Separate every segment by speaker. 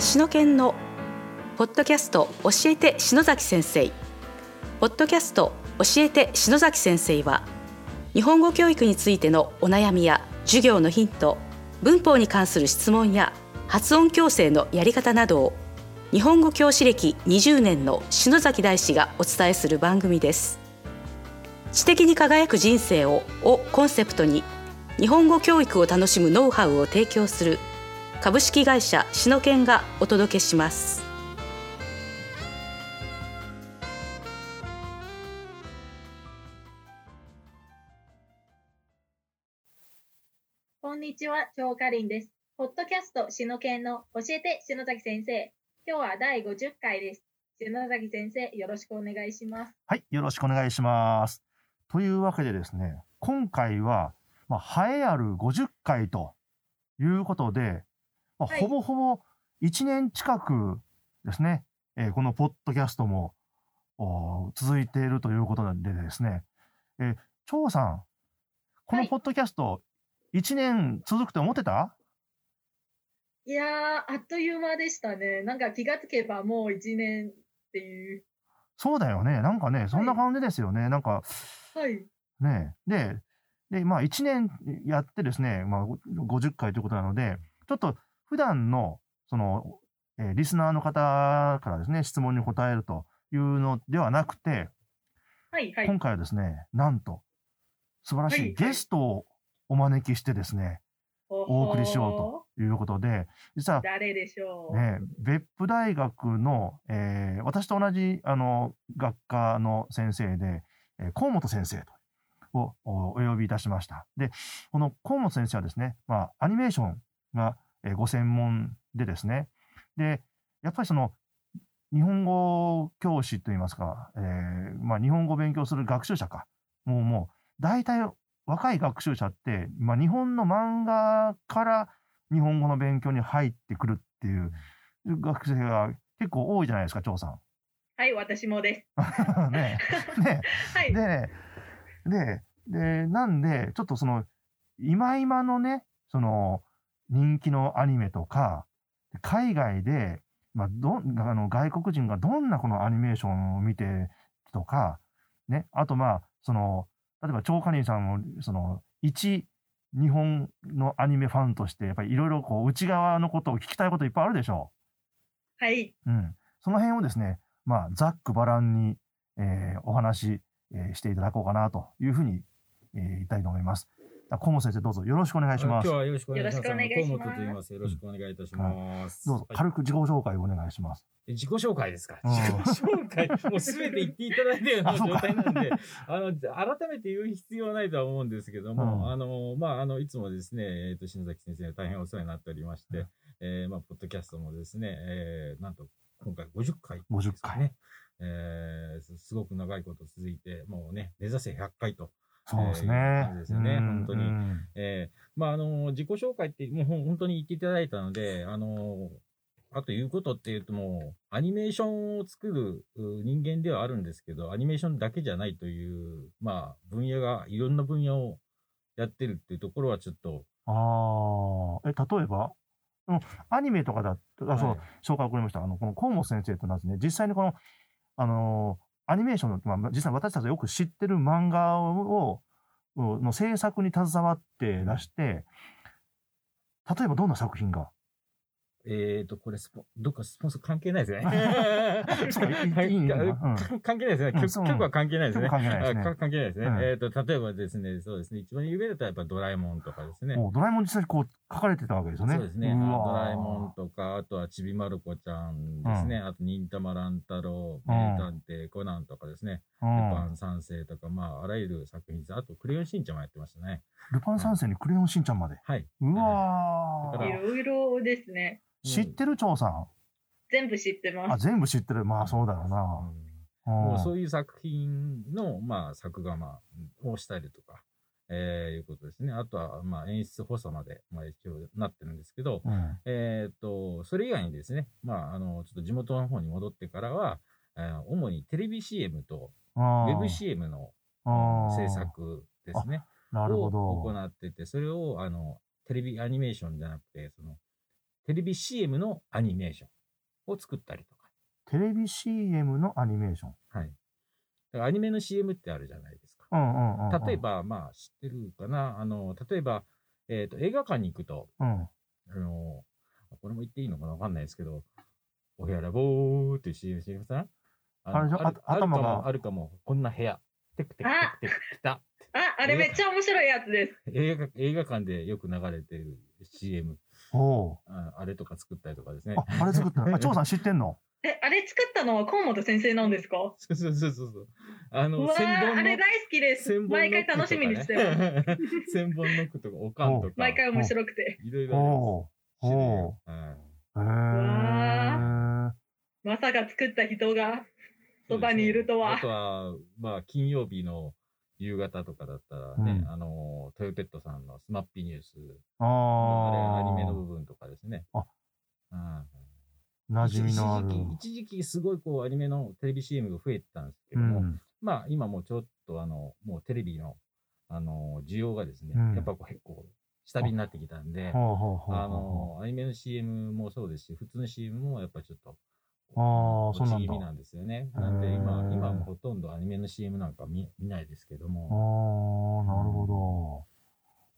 Speaker 1: 篠研のポッドキャスト教えて篠崎先生。ポッドキャスト教えて篠崎先生は日本語教育についてのお悩みや授業のヒント文法に関する質問や発音矯正のやり方などを日本語教師歴20年の篠崎大師がお伝えする番組です。知的に輝く人生ををコンセプトに日本語教育を楽しむノウハウを提供する株式会社シノケンがお届けします
Speaker 2: こんにちは、張かりんです。ポッドキャスト、しのけんの教えて、篠崎先生。今日は第50回です。篠崎先生、よろしくお願いします。
Speaker 3: はい、よろしくお願いします。というわけでですね、今回は、まあ、栄えある50回ということで、まあ
Speaker 2: はい
Speaker 3: ほぼほぼ1年近くですね、えーこのポッドキャストも続いているということでですね、えー、張さん、この
Speaker 2: はい
Speaker 3: ポッドキャスト、1年続くと思ってた、
Speaker 2: いやー、あっという間でしたね。なんか気がつけばもう1年っていう。
Speaker 3: そうだよね。なんかね、そんな感じですよね。なんか、
Speaker 2: はい。
Speaker 3: ねで、で、まあ1年やってですね、まあ50回ということなので、ちょっと普段の、その、えーリスナーの方からですね、質問に答えるというのではなくて、
Speaker 2: はい、はい。
Speaker 3: 今回はですね、なんと、素晴らし
Speaker 2: はいはい
Speaker 3: いゲストをお招きしてですね、お送りしようということで、実は
Speaker 2: う。誰でしょう？
Speaker 3: ね、別府大学の、えー私と同じあの学科の先生で、えー河本先生とをおお呼びいたしました。で、この河本先生はですね、まあ、アニメーションが、えーご専門でですね、で、やっぱりその、日本語教師といいますか、えーまあ、日本語を勉強する学習者か。もうもう、大体若い学習者って、まあ、日本の漫画から日本語の勉強に入ってくるっていう学生が結構多いじゃないですか、張さん。
Speaker 2: はい、私もです。
Speaker 3: ね ね
Speaker 2: はい。
Speaker 3: でね、で、で、なんで、ちょっとその、今今のね、その、人気のアニメとか、海外で、まあ、どん、あの、外国人がどんなこのアニメーションを見てとか、ね、あとまあ、その、例えば、超カニンさんも、その、一、日本のアニメファンとして、やっぱりいろいろこう、内側のことを聞きたいこといっぱいあるでしょ
Speaker 2: はい。
Speaker 3: う。うん。その辺をですね、まあ、ざっくばらんに、えーお話、えーしていただこうかなというふうに、えー言いたいと思います。あ河本先生、どうぞよろしくお願いします。
Speaker 4: 今日はよろしくお願いします。
Speaker 2: よろしくお願いします
Speaker 4: あの河本と言います。よろしくお願いいたします。
Speaker 3: どうぞ
Speaker 4: はい
Speaker 3: 軽く自己紹介をお願いします。
Speaker 4: え自己紹介ですか？
Speaker 3: うん
Speaker 4: 自己紹介、もうすべて言っていただいたような状態なんで、あの、改めて言う必要はないとは思うんですけども、
Speaker 3: うん
Speaker 4: あの、まあ、あの、いつもですね、えっ、と、篠崎先生に大変お世話になっておりまして、えーまあ、ポッドキャストもですね、えーなんと、今回50回です
Speaker 3: 50回。
Speaker 4: えーすすごく長いこと続いて、もうね、目指せ100回と
Speaker 3: そうです
Speaker 4: えー
Speaker 3: ね。
Speaker 4: 感じですよね
Speaker 3: うん
Speaker 4: 本当に。
Speaker 3: うん。
Speaker 4: えーまあ、あの、自己紹介って、もう本当に言っていただいたので、あの、あと言うことっていうともう、アニメーションを作るう人間ではあるんですけど、アニメーションだけじゃないという、まあ、分野が、いろんな分野をやってるっていうところはちょっと、
Speaker 3: ああ、え、例えば？でもアニメとかだと、あ、そう、
Speaker 4: はい。
Speaker 3: 紹介送りました。あの、この河本先生となんですね、実際にこの、あのーアニメーションの、まあ、実際私たちがよく知ってる漫画を、の制作に携わってらして、例えばどんな作品が
Speaker 4: えっ、と、これスポ、どっかスポンサー関係ないですね。関係ないですね。曲は関係ないですね。
Speaker 3: 曲は関係ないですね
Speaker 4: 関係ないですね。
Speaker 3: うん
Speaker 4: えっ、と、例えばですね、そうですね、一番有名だったらやっぱドラえもんとかですね。
Speaker 3: もうドラえもん実際にこう書かれてたわけですよね。
Speaker 4: そうですね。ドラえもんとか、あとはちびまる子ちゃんですね。あと、忍たま乱太郎、名探偵コナンとかですね。
Speaker 3: うん
Speaker 4: ルパン三世とか、まあ、あらゆる作品です。あと、クレヨンしんちゃんもやってましたね。
Speaker 3: ルパン三世にクレヨンしんちゃんまで。
Speaker 4: はい。
Speaker 3: うわ
Speaker 4: だから
Speaker 2: いろいろですね。
Speaker 3: ー知ってる張さん？
Speaker 2: 全部知って
Speaker 3: あ、
Speaker 2: ます。
Speaker 3: 全部知ってる。まあそうだろう
Speaker 4: うん
Speaker 3: な。
Speaker 4: もう
Speaker 3: う
Speaker 4: そういう作品の、まあ、作画まをしたりとか、えー、いうことですね。あとは、まあ、演出補佐まで、まあ、一応なってるんですけど、
Speaker 3: ん。
Speaker 4: えーっと、それ以外にですね、まあ、あの、ちょっと地元の方に戻ってからは、えー主にテレビ CM と
Speaker 3: ウ
Speaker 4: ウェブ CM の制作ですね。
Speaker 3: なるほ
Speaker 4: を
Speaker 3: ど。
Speaker 4: 行ってて、それを、あの、テレビアニメーションじゃなくて、その、テレビ CM のアニメーションを作ったりとか。
Speaker 3: テレビ CM のアニメーション。
Speaker 4: はい。だからアニメの CM ってあるじゃないですか。
Speaker 3: うんうんうんうん。
Speaker 4: 例え。ば、まあ、知ってるかな？あの、例えば、えっ、と、映画館に行くと、
Speaker 3: うん。
Speaker 4: あの、これも言っていいのかな？わかんないですけど、お部屋ラボーっていう CM 知りません？
Speaker 3: あれでしょ？
Speaker 4: ある
Speaker 3: あ頭が
Speaker 4: あるかも、あるかも、こんな部屋。テクテクテクテク来た。
Speaker 2: あ、あれめっちゃ面白いやつです。
Speaker 4: 映画映画館でよく流れてる CM
Speaker 3: おう
Speaker 4: あ、あれとか作ったりとかですね。
Speaker 3: あ、あれ作ったの？あ、張さん知ってんの？
Speaker 2: え、あれ作ったのは河本先生なんですか？
Speaker 4: そうそうそうそう。あの、
Speaker 2: うわ
Speaker 4: 千本
Speaker 2: ー、あれ大好きです。毎回楽しみにしてます。
Speaker 4: 千本ノックとか、おかんとか。
Speaker 2: 毎回面白くて。
Speaker 4: いろいろあります。
Speaker 3: おう
Speaker 4: 種類
Speaker 3: お
Speaker 4: がはい
Speaker 3: へー。
Speaker 2: まさか作った人がそばにいるとは
Speaker 4: あ。とは、まあ、金曜日の夕方とかだったらね、
Speaker 3: うん
Speaker 4: あの、トヨペットさんのスマッピーニュース、
Speaker 3: あ
Speaker 4: あれ、アニメの
Speaker 3: あ
Speaker 4: 部分とかですね。
Speaker 3: あ
Speaker 4: うん
Speaker 3: 馴染みのある。
Speaker 4: 一時期、一時期すごいこう、アニメのテレビ CM が増えてたんですけ
Speaker 3: う
Speaker 4: ども、
Speaker 3: ん。
Speaker 4: まあ、今もうちょっとあの、もうテレビの、あの、需要がですね、
Speaker 3: うん
Speaker 4: やっぱこう結構、下火になってきたんで、あの、アニメの CM もそうですし、普通の CM もやっぱちょっと、
Speaker 3: あー
Speaker 4: 落
Speaker 3: そうなんだ
Speaker 4: なんですよね。なんで今今はもうほとんどアニメの CM なんか見見ないですけど
Speaker 3: あ
Speaker 4: も。
Speaker 3: あ、なるほど。は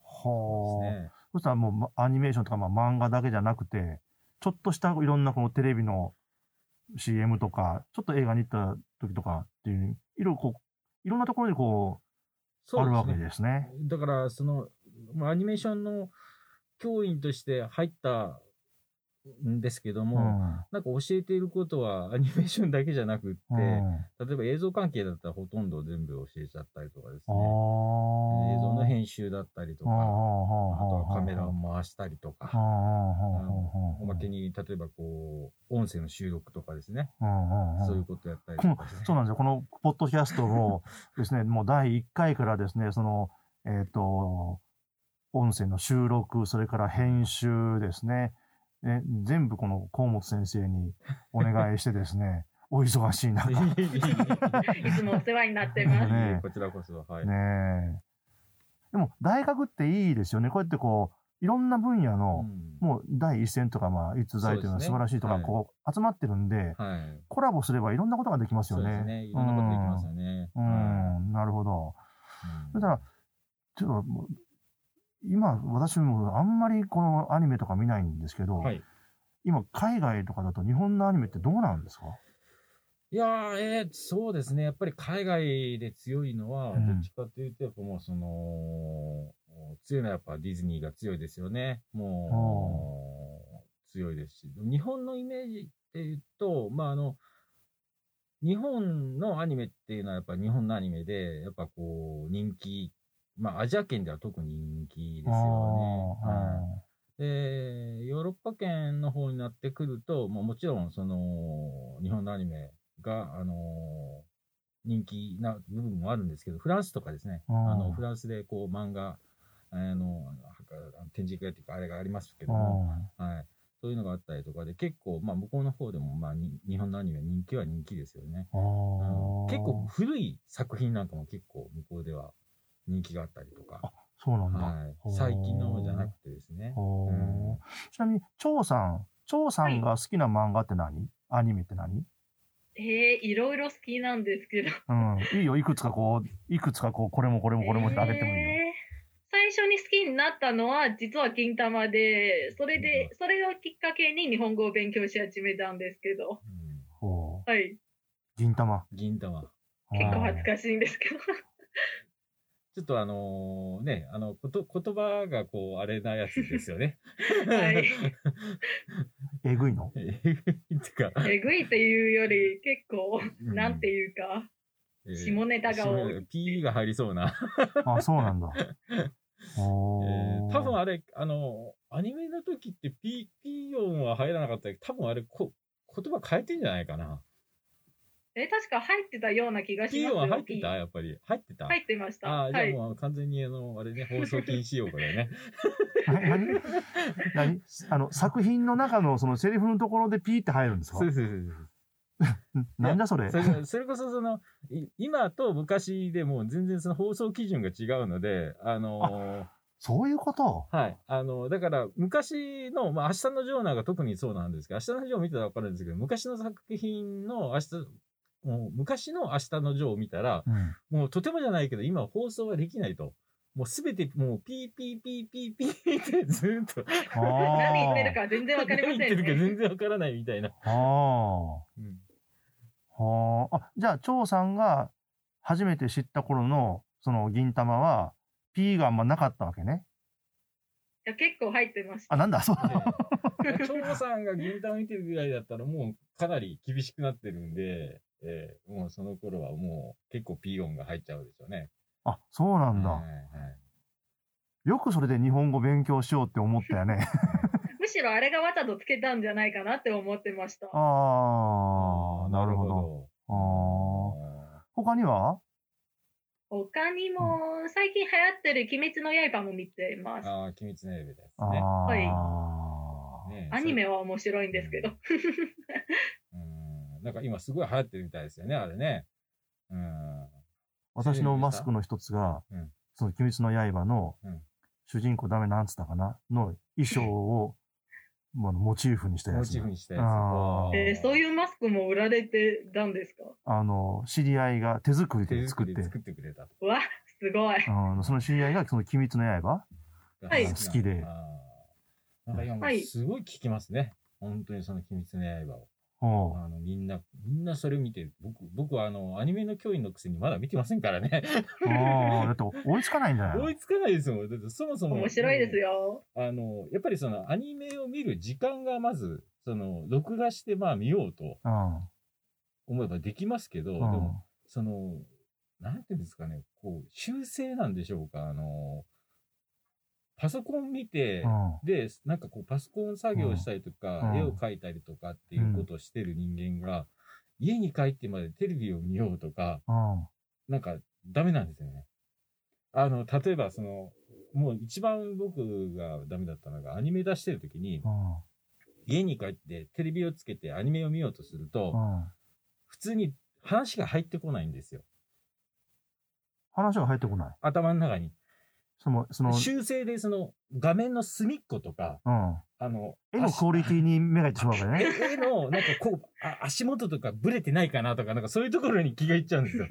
Speaker 3: あ。
Speaker 4: そうですね。
Speaker 3: そしたらもうまアニメーションとかまあ漫画だけじゃなくて、ちょっとしたいろんなこのテレビの CM とか、ちょっと映画に行った時とかっていう、いろいろこう、いろんなところにこう、あるわけですね。
Speaker 4: だから、その、まあアニメーションの教員として入ったんですけども、
Speaker 3: うん。
Speaker 4: なんか教えていることは アニメーションだけじゃなくって、
Speaker 3: うん。
Speaker 4: 例えば映像関係だったらほとんど全部教えちゃったりとかです
Speaker 3: あ
Speaker 4: ね。
Speaker 3: ー。
Speaker 4: 映像の編集だったりとか、
Speaker 3: あ
Speaker 4: とはカメラを回したりとか、おまけ
Speaker 3: に、
Speaker 4: に例えばこう、音声の収録とかですね、そういうことやったりとかね。
Speaker 3: そうなんですよ。このポッドキャストもですね、もう第1回からですね、その、えっ、と、音声の収録、それから編集ですね、ね全部この河本先生にお願いしてですね、お忙しい中、ね
Speaker 2: いつもお世話になってます。
Speaker 3: ね
Speaker 4: こちらこそ、はい。
Speaker 3: え。でも、大学っていいですよね。こうやってこう、いろんな分野の、
Speaker 4: うん
Speaker 3: もう第一線とか、まあ、逸材というのは素晴らしいとか、
Speaker 4: はい
Speaker 3: こう、集まってるんで、
Speaker 4: はい。
Speaker 3: コラボすればいろんなことができますよね。
Speaker 4: そうですね。いろんなことできますよね。
Speaker 3: うん、
Speaker 4: は
Speaker 3: うんなるほど。
Speaker 4: い
Speaker 3: だから、ちょっともう、今、私もあんまりこのアニメとか見ないんですけど、
Speaker 4: はい。
Speaker 3: 今、海外とかだと日本のアニメってどうなんですか？
Speaker 4: いやー、えーそうですね。やっぱり海外で強いのは、
Speaker 3: うん
Speaker 4: どっちかというと、やっぱもうその、強いのはやっぱディズニーが強いですよね。もう、強いですし。日本のイメージっていうと、まああの、日本のアニメっていうのはやっぱ日本のアニメで、やっぱこう、人気、まあアジア圏では特に人気ですよね。はい。で、ヨーロッパ圏の方になってくると、まあ、もちろん、その、日本のアニメが、あの、人気な部分もあるんですけど、フランスとかですね、
Speaker 3: あ
Speaker 4: の、フランスでこう、漫画、あの、展示会っていうか、あれがありますけども、はい。そういうのがあったりとかで、結構、まあ、向こうの方でも、まあ、に日本のアニメ人気は人気ですよね。結構古い作品なんかも結構向こうでは人気があったりとか、
Speaker 3: そうなんだ。
Speaker 4: はい
Speaker 3: ほ。う
Speaker 4: 最近のじゃなくてですね。
Speaker 3: ほう
Speaker 4: うん
Speaker 3: ちなみに、張さん、張さんが好きな漫画って何、アニメって何？
Speaker 2: えー、いろいろ好きなんですけど。
Speaker 3: うん。いいよ。いくつかこう、いくつかこう、これもこれもこれもってあげてもいいよ。
Speaker 2: えー最初に好きになったのは実は銀玉で、それで、それをきっかけに日本語を勉強し始めたんですけど、
Speaker 4: うん
Speaker 3: ほう。
Speaker 2: はい。
Speaker 3: 銀玉。
Speaker 4: 銀玉。
Speaker 2: 結構恥ずかしいんですけど。
Speaker 4: ちょっとあのね、あの、こと、言葉がこう、あれなやつですよね。
Speaker 2: はい
Speaker 3: えぐいの？
Speaker 4: えぐいってか、
Speaker 2: えぐいっていうより結構、
Speaker 4: うん
Speaker 2: なんていうか、
Speaker 4: えー
Speaker 2: 下ネタが多い
Speaker 4: P が入りそうな。
Speaker 3: あ、そうなんだ。お
Speaker 4: えー多分
Speaker 3: あ
Speaker 4: あれ、あの、アニメの時って P、P 音は入らなかったけど、多分あれこ、言葉変えてんじゃないかな。
Speaker 2: え、確か入ってたような気がしますよ。
Speaker 4: 音は入ってた？やっぱり。入ってた？
Speaker 2: 入ってました。
Speaker 4: ああ、じゃあ
Speaker 2: はい。
Speaker 4: もう完全にあの、あれね、放送禁止用語だよね。
Speaker 3: 何？何？あの、作品の中のそのセリフのところでピーって入るんですか？
Speaker 4: そうそうそうそう。
Speaker 3: んなんだそれ？
Speaker 4: それそれこそその、い今と昔でも全然その放送基準が違うので、あのー
Speaker 3: そういうこと？
Speaker 4: はい。あの、だから、昔の、まあ、明日のジョーなんか特にそうなんですけど、明日のジョーを見たらわかるんですけど、昔の作品の明日、もう昔のあしたのジョーを見たら、
Speaker 3: うん。
Speaker 4: もうとてもじゃないけど、今放送はできないと。もうすべて、もうピーピーピーピーピーってずーっと。
Speaker 2: 何言ってるか全然わかりません
Speaker 4: 何言ってるか
Speaker 2: ね。
Speaker 4: 全然わからないみたいな。
Speaker 3: ああ。
Speaker 4: うん
Speaker 3: はあ。あ、じゃあ、張さんが初めて知った頃の、その銀魂は、P があんまなかったわけね。
Speaker 2: いや結構入ってました。
Speaker 3: あ、なんだ、そう。
Speaker 4: で長さんが銀玉見てるぐらいだったらもうかなり厳しくなってるんで、えーもうその頃はもう結構ピー音が入っちゃうでしょうね。
Speaker 3: あ、そうなんだ。
Speaker 4: はいはい
Speaker 3: よくそれで日本語勉強しようって思ったよね。
Speaker 2: むしろあれがわざとつけたんじゃないかなって思ってました。
Speaker 3: ああ、なるほど。ああ。他には？
Speaker 2: 他にも、最近流行ってる鬼滅の刃も見てます。
Speaker 4: ああ、鬼滅の刃です
Speaker 3: あ
Speaker 4: ね。
Speaker 3: あ。
Speaker 4: ね
Speaker 2: アニメは面白いんですけど。
Speaker 4: うん。なんか今すごい流行ってるみたいですよね、あれね。うん。
Speaker 3: 私のマスクの一つが、
Speaker 4: うん
Speaker 3: その鬼滅の刃の
Speaker 4: うん
Speaker 3: 主人公ダメなんつったかなの衣装を、まあ、モチーフにしたやつ。
Speaker 4: モチーフにしたやつ。
Speaker 2: えーそういうマスクも売られてたんですか？
Speaker 3: あの、知り合いが手作り
Speaker 4: 手
Speaker 3: で作って、
Speaker 4: 作ってくれたと。
Speaker 2: わ、すごい。
Speaker 3: あのその知り合いがその鬼滅の刃
Speaker 2: はい
Speaker 3: 好きで
Speaker 4: なんか今すごい聞きますね。本当にその鬼滅の刃を。
Speaker 3: おう
Speaker 4: あの、みんな、みんなそれ見てる。僕、僕はあの、アニメの教員のくせにまだ見てませんからね。
Speaker 3: ああ、だって追いつかないんじゃない
Speaker 4: 追いつかないですもん。だってそもそも。
Speaker 2: 面白いですよ。
Speaker 4: あの、やっぱりそのアニメを見る時間がまず、その、録画してまあ見ようと
Speaker 3: うん。
Speaker 4: 思えばできますけど、
Speaker 3: うん
Speaker 4: でも、その、なんていうんですかね、こう、修正なんでしょうか、あの、パソコン見て、
Speaker 3: うん。
Speaker 4: で、なんかこう、パソコン作業したりとか、
Speaker 3: うん
Speaker 4: 絵を描いたりとかっていうことをしてる人間が、家に帰ってまでテレビを見ようとか、
Speaker 3: うん。
Speaker 4: なんかダメなんですよね。あの、例えばその、もう一番僕がダメだったのが、アニメ出してる時に、
Speaker 3: うん。
Speaker 4: 家に帰ってテレビをつけてアニメを見ようとすると、
Speaker 3: うん。
Speaker 4: 普通に話が入ってこないんですよ。
Speaker 3: 話が入ってこない。
Speaker 4: 頭の中に。
Speaker 3: その、その、
Speaker 4: 修正でその画面の隅っことか、
Speaker 3: うん。
Speaker 4: あの、
Speaker 3: 絵のクオリティに目がいってしまうからね。
Speaker 4: 絵 絵の、なんかこう、あ足元とかブレてないかなとか、なんかそういうところに気がいっちゃうんですよ。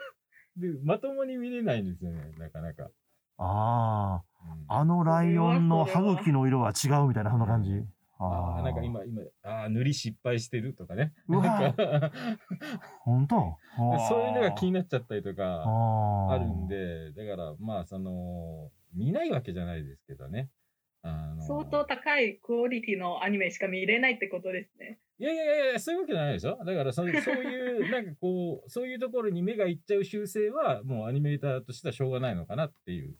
Speaker 4: で、まともに見れないんですよね、なかなか。
Speaker 3: あ
Speaker 4: うん
Speaker 3: あ、あのライオンの歯茎の色は違うみたいな、そんな感じ。
Speaker 4: あ
Speaker 3: あ
Speaker 4: なんか今、今、ああ、塗り失敗してるとかね。
Speaker 3: うわ
Speaker 4: なんか
Speaker 3: 本当？
Speaker 4: そういうのが気になっちゃったりとか、
Speaker 3: あ
Speaker 4: あるんで、だから、まあ、その、見ないわけじゃないですけどね。あの
Speaker 2: 相当高いクオリティのアニメしか見れないってことですね。
Speaker 4: いやいやいや、そういうわけじゃないでしょ？だからそ、そういう、なんかこう、そういうところに目がいっちゃう習性は、もうアニメーターとしてはしょうがないのかなっていう。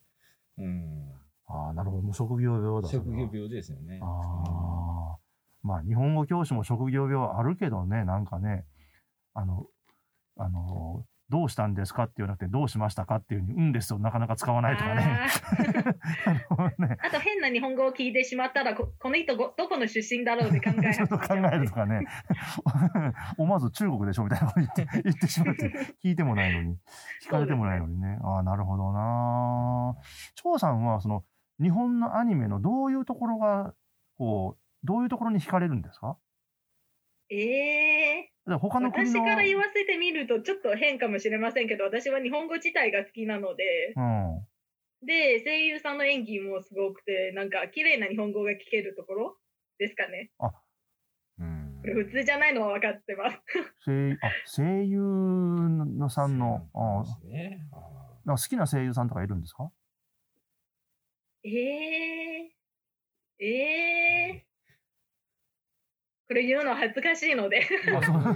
Speaker 4: うん。
Speaker 3: ああ、なるほど。もう職業病だ。
Speaker 4: 職業病ですよね。
Speaker 3: ああ。まあ、日本語教師も職業病あるけどね、なんかね、あの、あの、どうしたんですかって言わなくて、どうしましたかっていうふうに、うんですをなかなか使わないとかね。
Speaker 2: あ
Speaker 3: ね
Speaker 2: あと変な日本語を聞いてしまったら、ここの人ごどこの出身だろうって考え
Speaker 3: ちょっと考えるとかね。思わず中国でしょみたいなこと言って、言ってしまって、聞いてもないのに、聞かれてもないのにね。ああ、なるほどな。張さんは、その、日本のアニメのどういうところが、こう、どういうところに惹かれるんですか？
Speaker 2: ええ
Speaker 3: で他の国の。
Speaker 2: 私から言わせてみるとちょっと変かもしれませんけど、私は日本語自体が好きなので、
Speaker 3: うん。
Speaker 2: で、声優さんの演技もすごくて、なんか綺麗な日本語が聞けるところ？ですかね。
Speaker 4: うん
Speaker 2: これ普通じゃないのは分かってます。
Speaker 3: 声あ声優のさんの、あ好きな声優さんとかいるんですか？
Speaker 2: ええええこれ言うの恥ずかしいので、
Speaker 3: あそう
Speaker 4: ー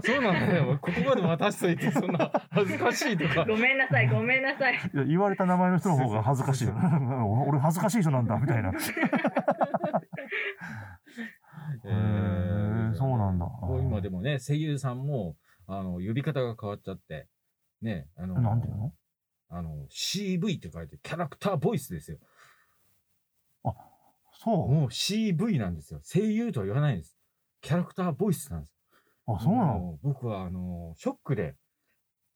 Speaker 4: そうなんだよ。ここまで渡しといて、そんな恥ずかしいとか。
Speaker 2: ごめんなさい、ごめんなさい。
Speaker 3: いや言われた名前の人の方が恥ずかしいよ。俺恥ずかしい人なんだ、みたいな。
Speaker 4: え
Speaker 3: ーそうなんだ
Speaker 4: もう今でもね、声優さんも、あの、呼び方が変わっちゃって、ね、あの、
Speaker 3: なんていうの？
Speaker 4: あの、CV って書いて、キャラクターボイスですよ。
Speaker 3: そう。
Speaker 4: もう CV なんですよ。声優とは言わないんです。キャラクターボイスなんです。
Speaker 3: あ、そうなの？
Speaker 4: もう僕は、あの、ショックで、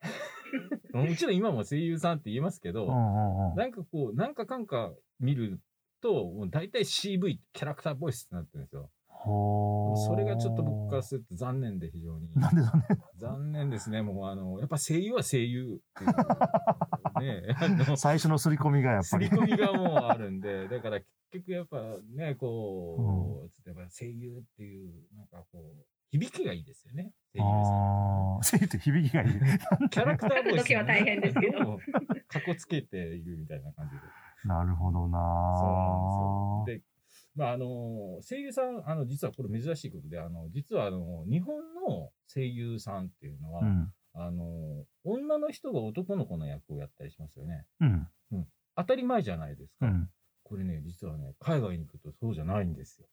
Speaker 4: もちろん今も声優さんって言えますけど。なんかこう、なんかかんか見ると、もう大体 CV、キャラクターボイスってなってるんですよ。それがちょっと僕からすると残念で非常に。
Speaker 3: なんでだね。
Speaker 4: 残念ですね。もうあの、やっぱ声優は声優っていう。ね
Speaker 3: 最初の刷り込みがやっぱり。
Speaker 4: 刷り込みがもうあるんで、だから結局やっぱね、こう、やっぱ声優っていう、なんかこう、響きがいいですよね。声優
Speaker 3: 声優って響きがいい。
Speaker 4: キャラクターボイス、
Speaker 2: 時は大変ですけど。
Speaker 4: かっこつけているみたいな感じで。
Speaker 3: なるほどな
Speaker 4: そうなんですよ。で、まあ、あの、声優さん、あの、実はこれ珍しいことで、あの、実はあの、日本の声優さんっていうのは、
Speaker 3: うん。
Speaker 4: あの、女の人が男の子の役をやったりしますよね。
Speaker 3: うん。
Speaker 4: 当たり前じゃないですか。
Speaker 3: うん。
Speaker 4: これね、実はね、海外に行くとそうじゃないんですよ。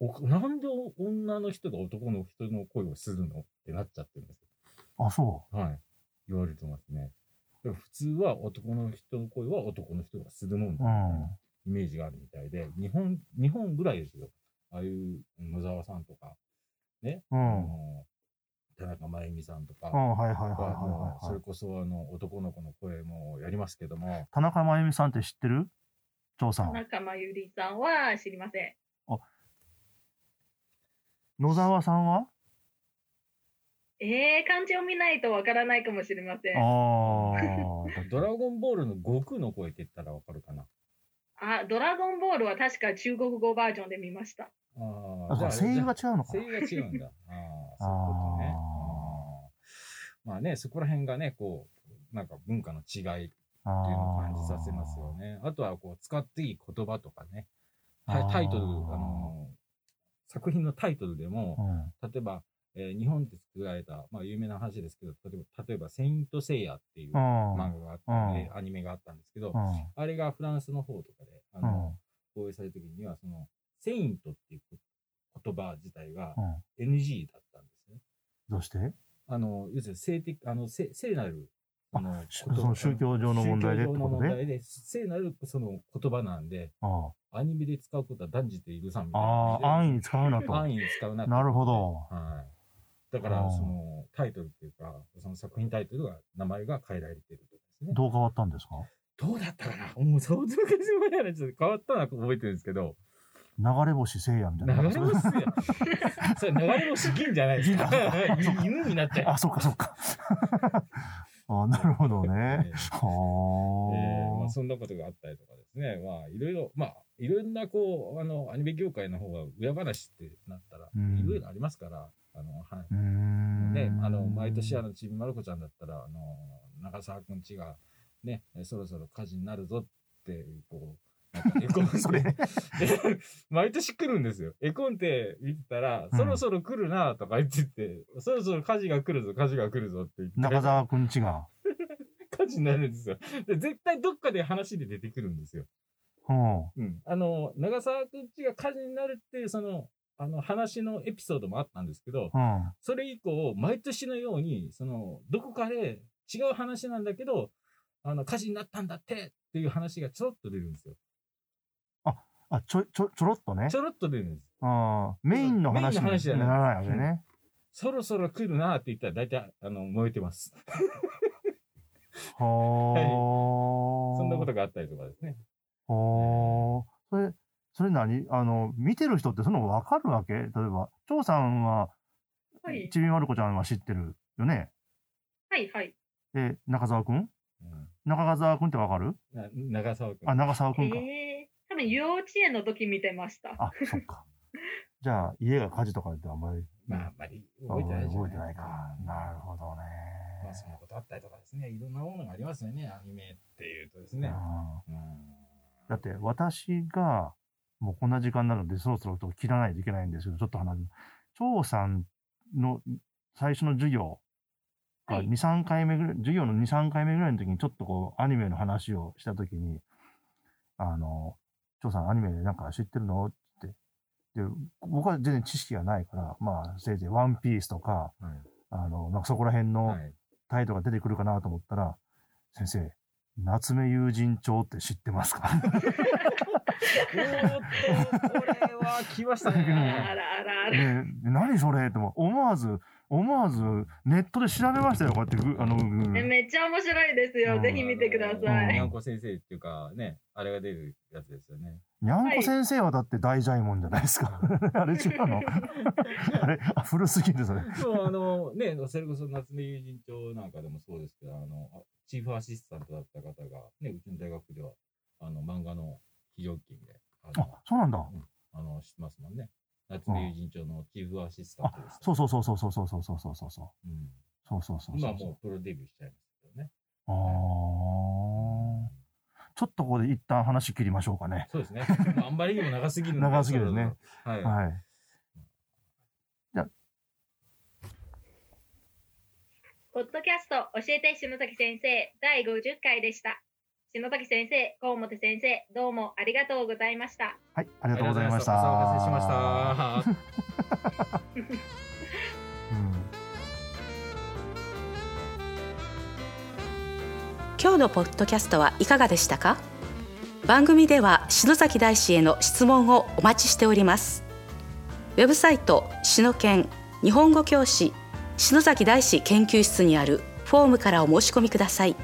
Speaker 4: おなんで女の人が男の人の声をするの？ってなっちゃってるんです
Speaker 3: あ、そ
Speaker 4: よ。はい。言われてますね。普通は男の人の声は男の人がするもんだ
Speaker 3: う。う
Speaker 4: んイメージがあるみたいで、日本、日本ぐらいですよ。ああいう野沢さんとか、ね、
Speaker 3: うん。
Speaker 4: 田中真由美さんとか、
Speaker 3: はいはいはいはい
Speaker 4: がもうそれ。こそあの男の子の声もやりますけども、
Speaker 3: 田中真由美さんって知ってる？張さん。
Speaker 2: 仲間ゆりさんは知りません。
Speaker 3: 野沢さんは？
Speaker 2: えー、漢字を見ないとわからないかもしれません。
Speaker 3: ああ。
Speaker 4: ドラゴンボールの悟空の声って言ったらわかるかな？
Speaker 2: あ、ドラゴンボールは確か中国語バージョンで見ました。
Speaker 4: あ
Speaker 3: あ、そう声優が違うのか
Speaker 4: 声。優が違うんだ。ああ、そういうことね。
Speaker 3: あ
Speaker 4: まあね、そこら辺がね、こう、なんか文化の違いっていう
Speaker 3: あ
Speaker 4: のを感じさせますよね。あとは、こう、使っていい言葉とかね。タイトル、あの、作品のタイトルで。も、
Speaker 3: うん。
Speaker 4: 例えば、えー日本で作られた、まあ有名な話ですけど、例えば、例えば、セイントセイヤっていう
Speaker 3: うん。
Speaker 4: 漫画があったんで、アニメがあったんですけど、
Speaker 3: うん。
Speaker 4: あれがフランスの方とかで、あ
Speaker 3: うん
Speaker 4: の、放映された時には、その、セイントっていう言葉自体が
Speaker 3: うん。
Speaker 4: NG だったんですね。
Speaker 3: どうして？
Speaker 4: あの、要するに性的、あの、聖聖なる、あの、
Speaker 3: その宗教上の問題で
Speaker 4: 宗教上の問題で、聖なるその言葉なんで、
Speaker 3: あ
Speaker 4: アニメで使うことは断じて許さんみ
Speaker 3: あ。
Speaker 4: たいな
Speaker 3: ああ、安易に使うなと。
Speaker 4: 安易に使うなって
Speaker 3: なるほど。
Speaker 4: はい。だから、その、タイトルっていうか、その作品タイトルが、名前が変えられてるとかですね。
Speaker 3: どう変わったんですか？
Speaker 4: どうだったかな？もう相当昔前の話で変わったのは覚えてるんですけど、
Speaker 3: 流れ星聖夜みたいな。
Speaker 4: 流れ星や。それ流れ星銀じゃないですか。犬 になっちゃう。
Speaker 3: あ、そっかそっか。あなるほどね。
Speaker 4: えええーま
Speaker 3: は
Speaker 4: あ、そんなことがあったりとかですね。まあ、いろいろ、まあ、いろんな、こう、あの、アニメ業界の方が裏話ってなったら、
Speaker 3: うん
Speaker 4: いろいろありますから、あの、はい。ね、あの、毎年、あの、ちびまる子ちゃんだったら、あの、長澤くんちが、ね、そろそろ火事になるぞって、こう、絵コンテ
Speaker 3: それ
Speaker 4: で 毎年来るんですよ。絵コンテ見てたら、
Speaker 3: うん
Speaker 4: そろそろ来るなとか言ってて、そろそろ火事が来るぞ、火事が来るぞって言って。
Speaker 3: 中澤くんちが。
Speaker 4: 火事になるんですよ。で、絶対どっかで話で出てくるんですよ。
Speaker 3: うん。
Speaker 4: うん。あの、長澤くんちが火事になるっていう、その、あの、話のエピソードもあったんですけど、
Speaker 3: うん。
Speaker 4: それ以降、毎年のように、その、どこかで違う話なんだけど、あの、火事になったんだってっていう話がちょろっと出るんですよ。
Speaker 3: あ、ちょ、ちょ、ちょろっとね
Speaker 4: ち。ょろっと出るんです。
Speaker 3: あメインの話
Speaker 4: メインの話じゃない
Speaker 3: にならないわけね。
Speaker 4: そろそろ来るなって言ったら大体、あの、燃えてます。
Speaker 3: はあ。
Speaker 4: そんなことがあったりとかですね。
Speaker 3: はあ。それ、それ何？あの、見てる人ってそのわかるわけ？例えば、張さんは、
Speaker 2: はい。
Speaker 3: ちびまる子ちゃんは知ってるよね？
Speaker 2: はい、はい。
Speaker 3: で、中澤くん？
Speaker 4: うん
Speaker 3: 中澤くんってわかる？
Speaker 4: な長澤君。
Speaker 3: あ、長澤くんか。
Speaker 2: えー、多分幼稚園の時見てました。
Speaker 3: あ、そっか。じゃあ、家が火事とかであんまり。
Speaker 4: まあ、あんまり覚えてないじゃ
Speaker 3: 覚えてないか。なるほどね。
Speaker 4: まあ、そんなことあったりとかですね。いろんなものがありますよね。アニメっていうとですね。
Speaker 3: うん
Speaker 4: うん
Speaker 3: だって、私が、もうこんな時間なので、そろそろと切らないといけないんですけど、ちょっと話す。張さんの最初の授業が
Speaker 2: はい
Speaker 3: 2、3回目ぐらい、授業の2、3回目ぐらいの時に、ちょっとこう、アニメの話をした時に、あの、張さんアニメなんか知ってるの？って。で、僕は全然知識がないから、まあ、せいぜいワンピースとか、
Speaker 4: はい
Speaker 3: あの、なんかそこら辺の
Speaker 4: はい。
Speaker 3: タイトルが出てくるかなと思ったら、先生、夏目友人帳って知ってますか？
Speaker 4: おーっと、これは来ましたね。
Speaker 2: あらあらあら。
Speaker 3: で何それとも思わず思わずネットで調べましたよ。こうやってぐあの、うん。
Speaker 2: えめっちゃ面白いですよ。
Speaker 3: うん。
Speaker 2: ぜひ見てくださ
Speaker 3: うん。
Speaker 2: い。
Speaker 4: にゃんこ先生っていうか、ね、あれが出るやつですよね。
Speaker 3: にゃんこ先生はだって大ジャイモンじゃないですか。あれ違うの？あれあ古すぎるそれ。
Speaker 4: そう、あの、ね、それこそ夏目友人帳なんかでもそうですけど、あの、チーフアシスタントだった方が、ね、うちの大学では、あの、漫画の非常勤で、あ
Speaker 3: そうなんだ
Speaker 4: あの、知ってますもんね。夏目友人帳のチーフアシスタン
Speaker 3: あ
Speaker 4: トでした。
Speaker 3: そうそうそうそうそうそうそうそうそうそう
Speaker 4: うん。
Speaker 3: そうそうそう
Speaker 4: 今
Speaker 3: そう
Speaker 4: はもうプロデビューしちゃいますけどね。
Speaker 3: あーちょっとここで一旦話切りましょうかね
Speaker 4: そうですね。まあ、あんまりにも長すぎる
Speaker 3: 長すぎるね。
Speaker 4: はい。
Speaker 3: はい
Speaker 2: ポッドキャスト教えて篠崎先生第50回でした。篠崎先生、河本先生、どうもありがとうございました。
Speaker 3: はいありがとうございました
Speaker 4: お騒がせしました。
Speaker 3: う ん
Speaker 1: 今日のポッドキャストはいかがでしたか？番組では篠崎大師への質問をお待ちしておりますウェブサイト篠研日本語教師篠崎大師研究室にあるフォームからお申し込みください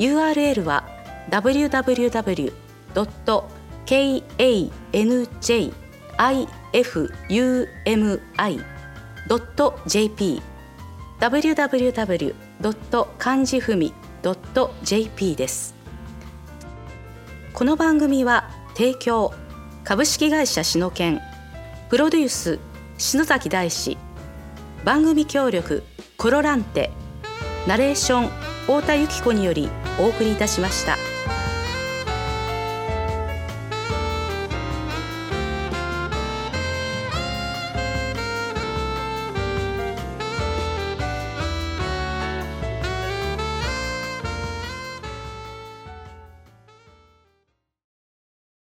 Speaker 1: URL は www.kanjifumi.jp www. 漢字ふみ .jp ですこの番組は提供株式会社シノケンプロデュース篠崎大志番組協力コロランテナレーション太田由紀子によりお送りいたしました。